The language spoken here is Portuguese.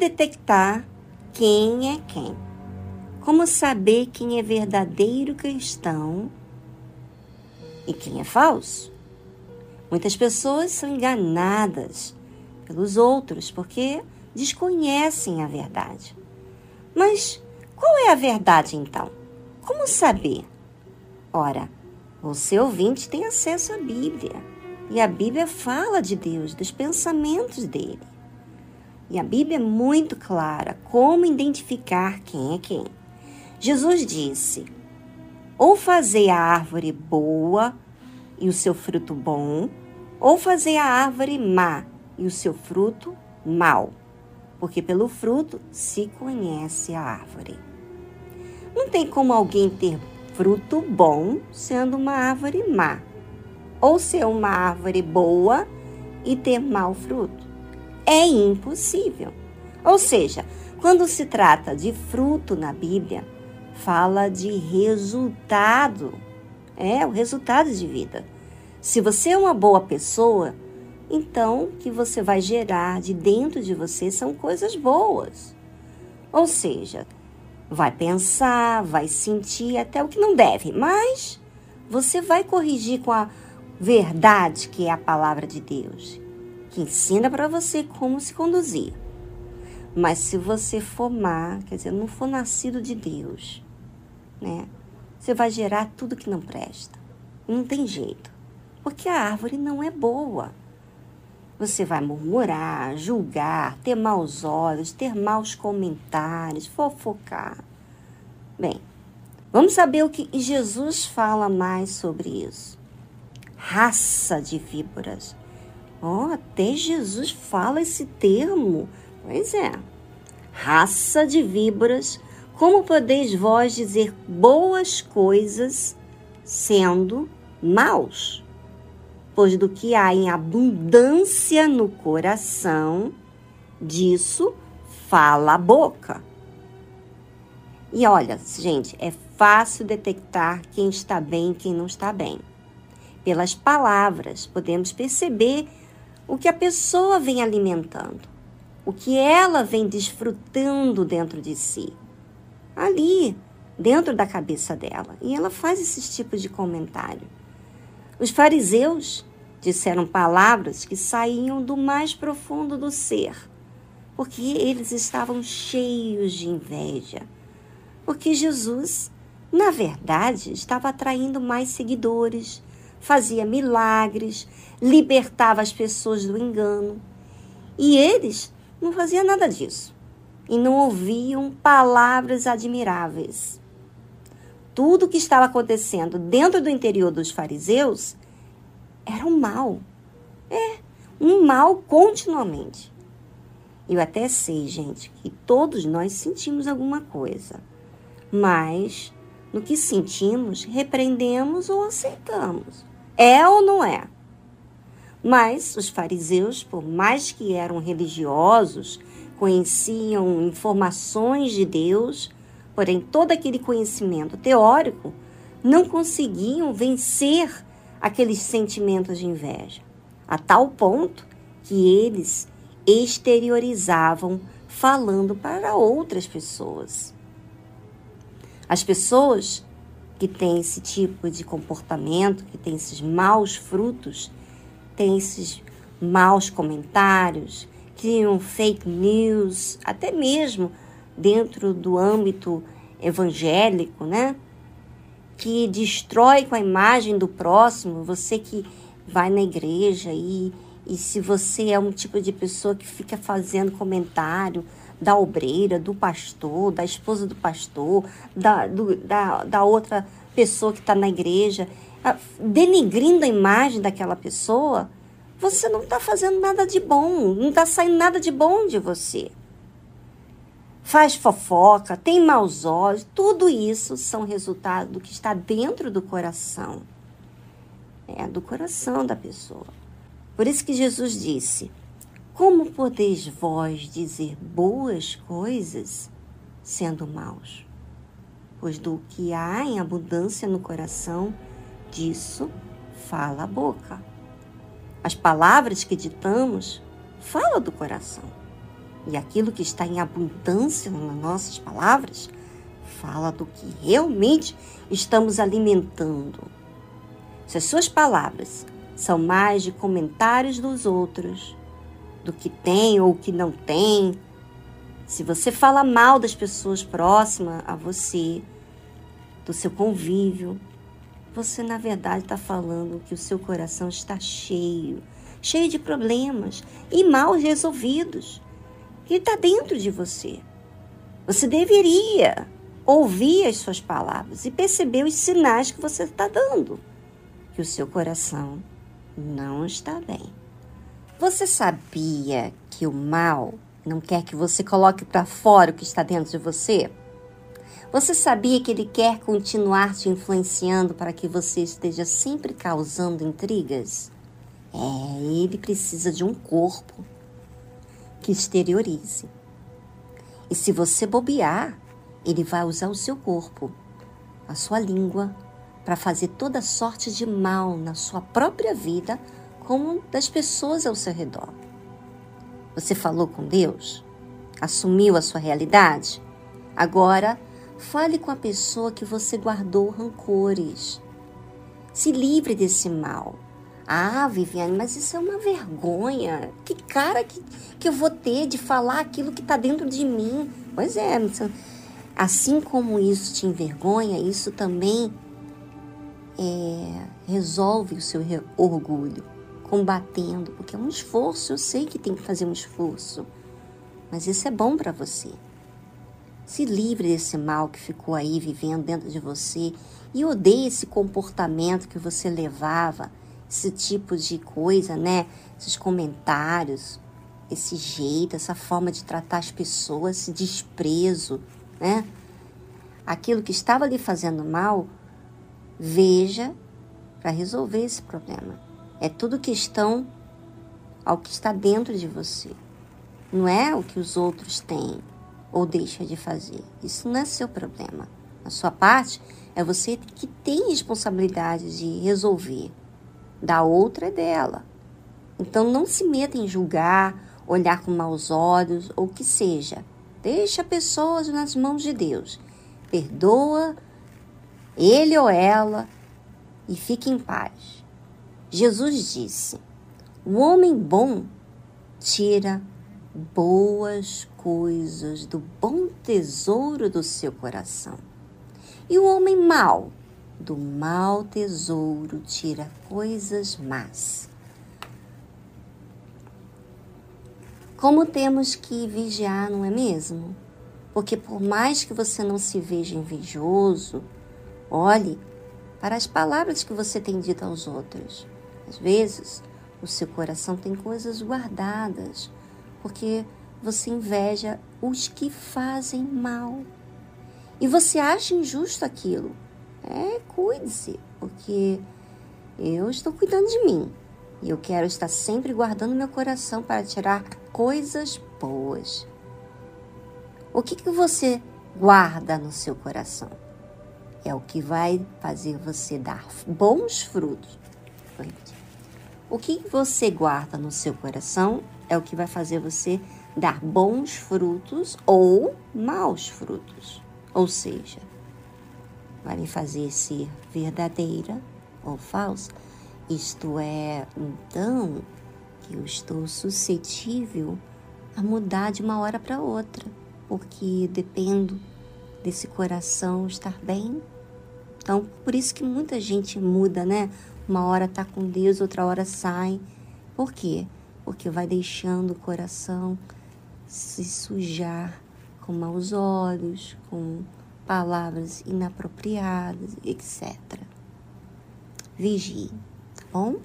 detectar quem é quem? Como saber quem é verdadeiro cristão e quem é falso? Muitas pessoas são enganadas pelos outros porque desconhecem a verdade. Mas qual é a verdade então? Como saber? Ora, você ouvinte tem acesso à Bíblia. E a Bíblia fala de Deus, dos pensamentos dele. E a Bíblia é muito clara como identificar quem é quem. Jesus disse: ou fazer a árvore boa e o seu fruto bom, ou fazer a árvore má e o seu fruto mau, porque pelo fruto se conhece a árvore. Não tem como alguém ter fruto bom sendo uma árvore má, ou ser uma árvore boa e ter mau fruto é impossível. Ou seja, quando se trata de fruto na Bíblia, fala de resultado. É, o resultado de vida. Se você é uma boa pessoa, então o que você vai gerar de dentro de você são coisas boas. Ou seja, vai pensar, vai sentir até o que não deve, mas você vai corrigir com a verdade que é a palavra de Deus que ensina para você como se conduzir. Mas se você for má, quer dizer, não for nascido de Deus, né? Você vai gerar tudo que não presta. Não tem jeito. Porque a árvore não é boa. Você vai murmurar, julgar, ter maus olhos, ter maus comentários, fofocar. Bem, vamos saber o que Jesus fala mais sobre isso. Raça de víboras. Oh, até Jesus fala esse termo. Pois é. Raça de víboras, como podeis vós dizer boas coisas sendo maus? Pois do que há em abundância no coração, disso fala a boca. E olha, gente, é fácil detectar quem está bem e quem não está bem. Pelas palavras, podemos perceber o que a pessoa vem alimentando, o que ela vem desfrutando dentro de si, ali, dentro da cabeça dela. E ela faz esses tipos de comentário. Os fariseus disseram palavras que saíam do mais profundo do ser, porque eles estavam cheios de inveja. Porque Jesus, na verdade, estava atraindo mais seguidores, fazia milagres, libertava as pessoas do engano. E eles não faziam nada disso. E não ouviam palavras admiráveis. Tudo o que estava acontecendo dentro do interior dos fariseus era um mal. É, um mal continuamente. Eu até sei, gente, que todos nós sentimos alguma coisa. Mas no que sentimos, repreendemos ou aceitamos. É ou não é? Mas os fariseus, por mais que eram religiosos, conheciam informações de Deus, porém todo aquele conhecimento teórico, não conseguiam vencer aqueles sentimentos de inveja, a tal ponto que eles exteriorizavam falando para outras pessoas. As pessoas que têm esse tipo de comportamento, que têm esses maus frutos, têm esses maus comentários, criam fake news, até mesmo dentro do âmbito evangélico, né? Que destrói com a imagem do próximo, você que vai na igreja e, e se você é um tipo de pessoa que fica fazendo comentário da obreira, do pastor, da esposa do pastor, da, do, da, da outra pessoa que está na igreja, denigrindo a imagem daquela pessoa, você não está fazendo nada de bom, não está saindo nada de bom de você. Faz fofoca, tem maus olhos, tudo isso são resultado do que está dentro do coração. É, do coração da pessoa. Por isso que Jesus disse: como podeis vós dizer boas coisas sendo maus? Pois do que há em abundância no coração, disso fala a boca. As palavras que ditamos falam do coração. e aquilo que está em abundância nas nossas palavras fala do que realmente estamos alimentando. Se as suas palavras são mais de comentários dos outros, do que tem ou que não tem, se você fala mal das pessoas próximas a você, do seu convívio, você na verdade está falando que o seu coração está cheio, cheio de problemas e mal resolvidos, que está dentro de você. Você deveria ouvir as suas palavras e perceber os sinais que você está dando, que o seu coração não está bem. Você sabia que o mal não quer que você coloque para fora o que está dentro de você? Você sabia que ele quer continuar te influenciando para que você esteja sempre causando intrigas? É, ele precisa de um corpo que exteriorize. E se você bobear, ele vai usar o seu corpo, a sua língua, para fazer toda sorte de mal na sua própria vida, como das pessoas ao seu redor. Você falou com Deus? Assumiu a sua realidade? Agora, fale com a pessoa que você guardou rancores. Se livre desse mal. Ah, Viviane, mas isso é uma vergonha. Que cara que, que eu vou ter de falar aquilo que está dentro de mim? Pois é, assim como isso te envergonha, isso também é, resolve o seu orgulho, combatendo, porque é um esforço, eu sei que tem que fazer um esforço, mas isso é bom para você. Se livre desse mal que ficou aí vivendo dentro de você e odeie esse comportamento que você levava, esse tipo de coisa, né? Esses comentários, esse jeito, essa forma de tratar as pessoas, esse desprezo, né? Aquilo que estava lhe fazendo mal, veja para resolver esse problema. É tudo questão ao que está dentro de você. Não é o que os outros têm ou deixam de fazer. Isso não é seu problema. A sua parte é você que tem responsabilidade de resolver. Da outra é dela. Então não se meta em julgar, olhar com maus olhos ou o que seja. Deixa a pessoa nas mãos de Deus. Perdoa ele ou ela, e fique em paz. Jesus disse: O homem bom tira boas coisas do bom tesouro do seu coração. E o homem mau, do mau tesouro, tira coisas más. Como temos que vigiar, não é mesmo? Porque por mais que você não se veja invejoso, Olhe para as palavras que você tem dito aos outros. Às vezes, o seu coração tem coisas guardadas, porque você inveja os que fazem mal. E você acha injusto aquilo. É, cuide-se, porque eu estou cuidando de mim. E eu quero estar sempre guardando meu coração para tirar coisas boas. O que, que você guarda no seu coração? é o que vai fazer você dar bons frutos. O que você guarda no seu coração é o que vai fazer você dar bons frutos ou maus frutos. Ou seja, vai me fazer ser verdadeira ou falsa. Isto é, então, que eu estou suscetível a mudar de uma hora para outra, porque dependo desse coração estar bem. Então, por isso que muita gente muda, né? Uma hora tá com Deus, outra hora sai. Por quê? Porque vai deixando o coração se sujar com maus olhos, com palavras inapropriadas, etc. Vigie, tá bom?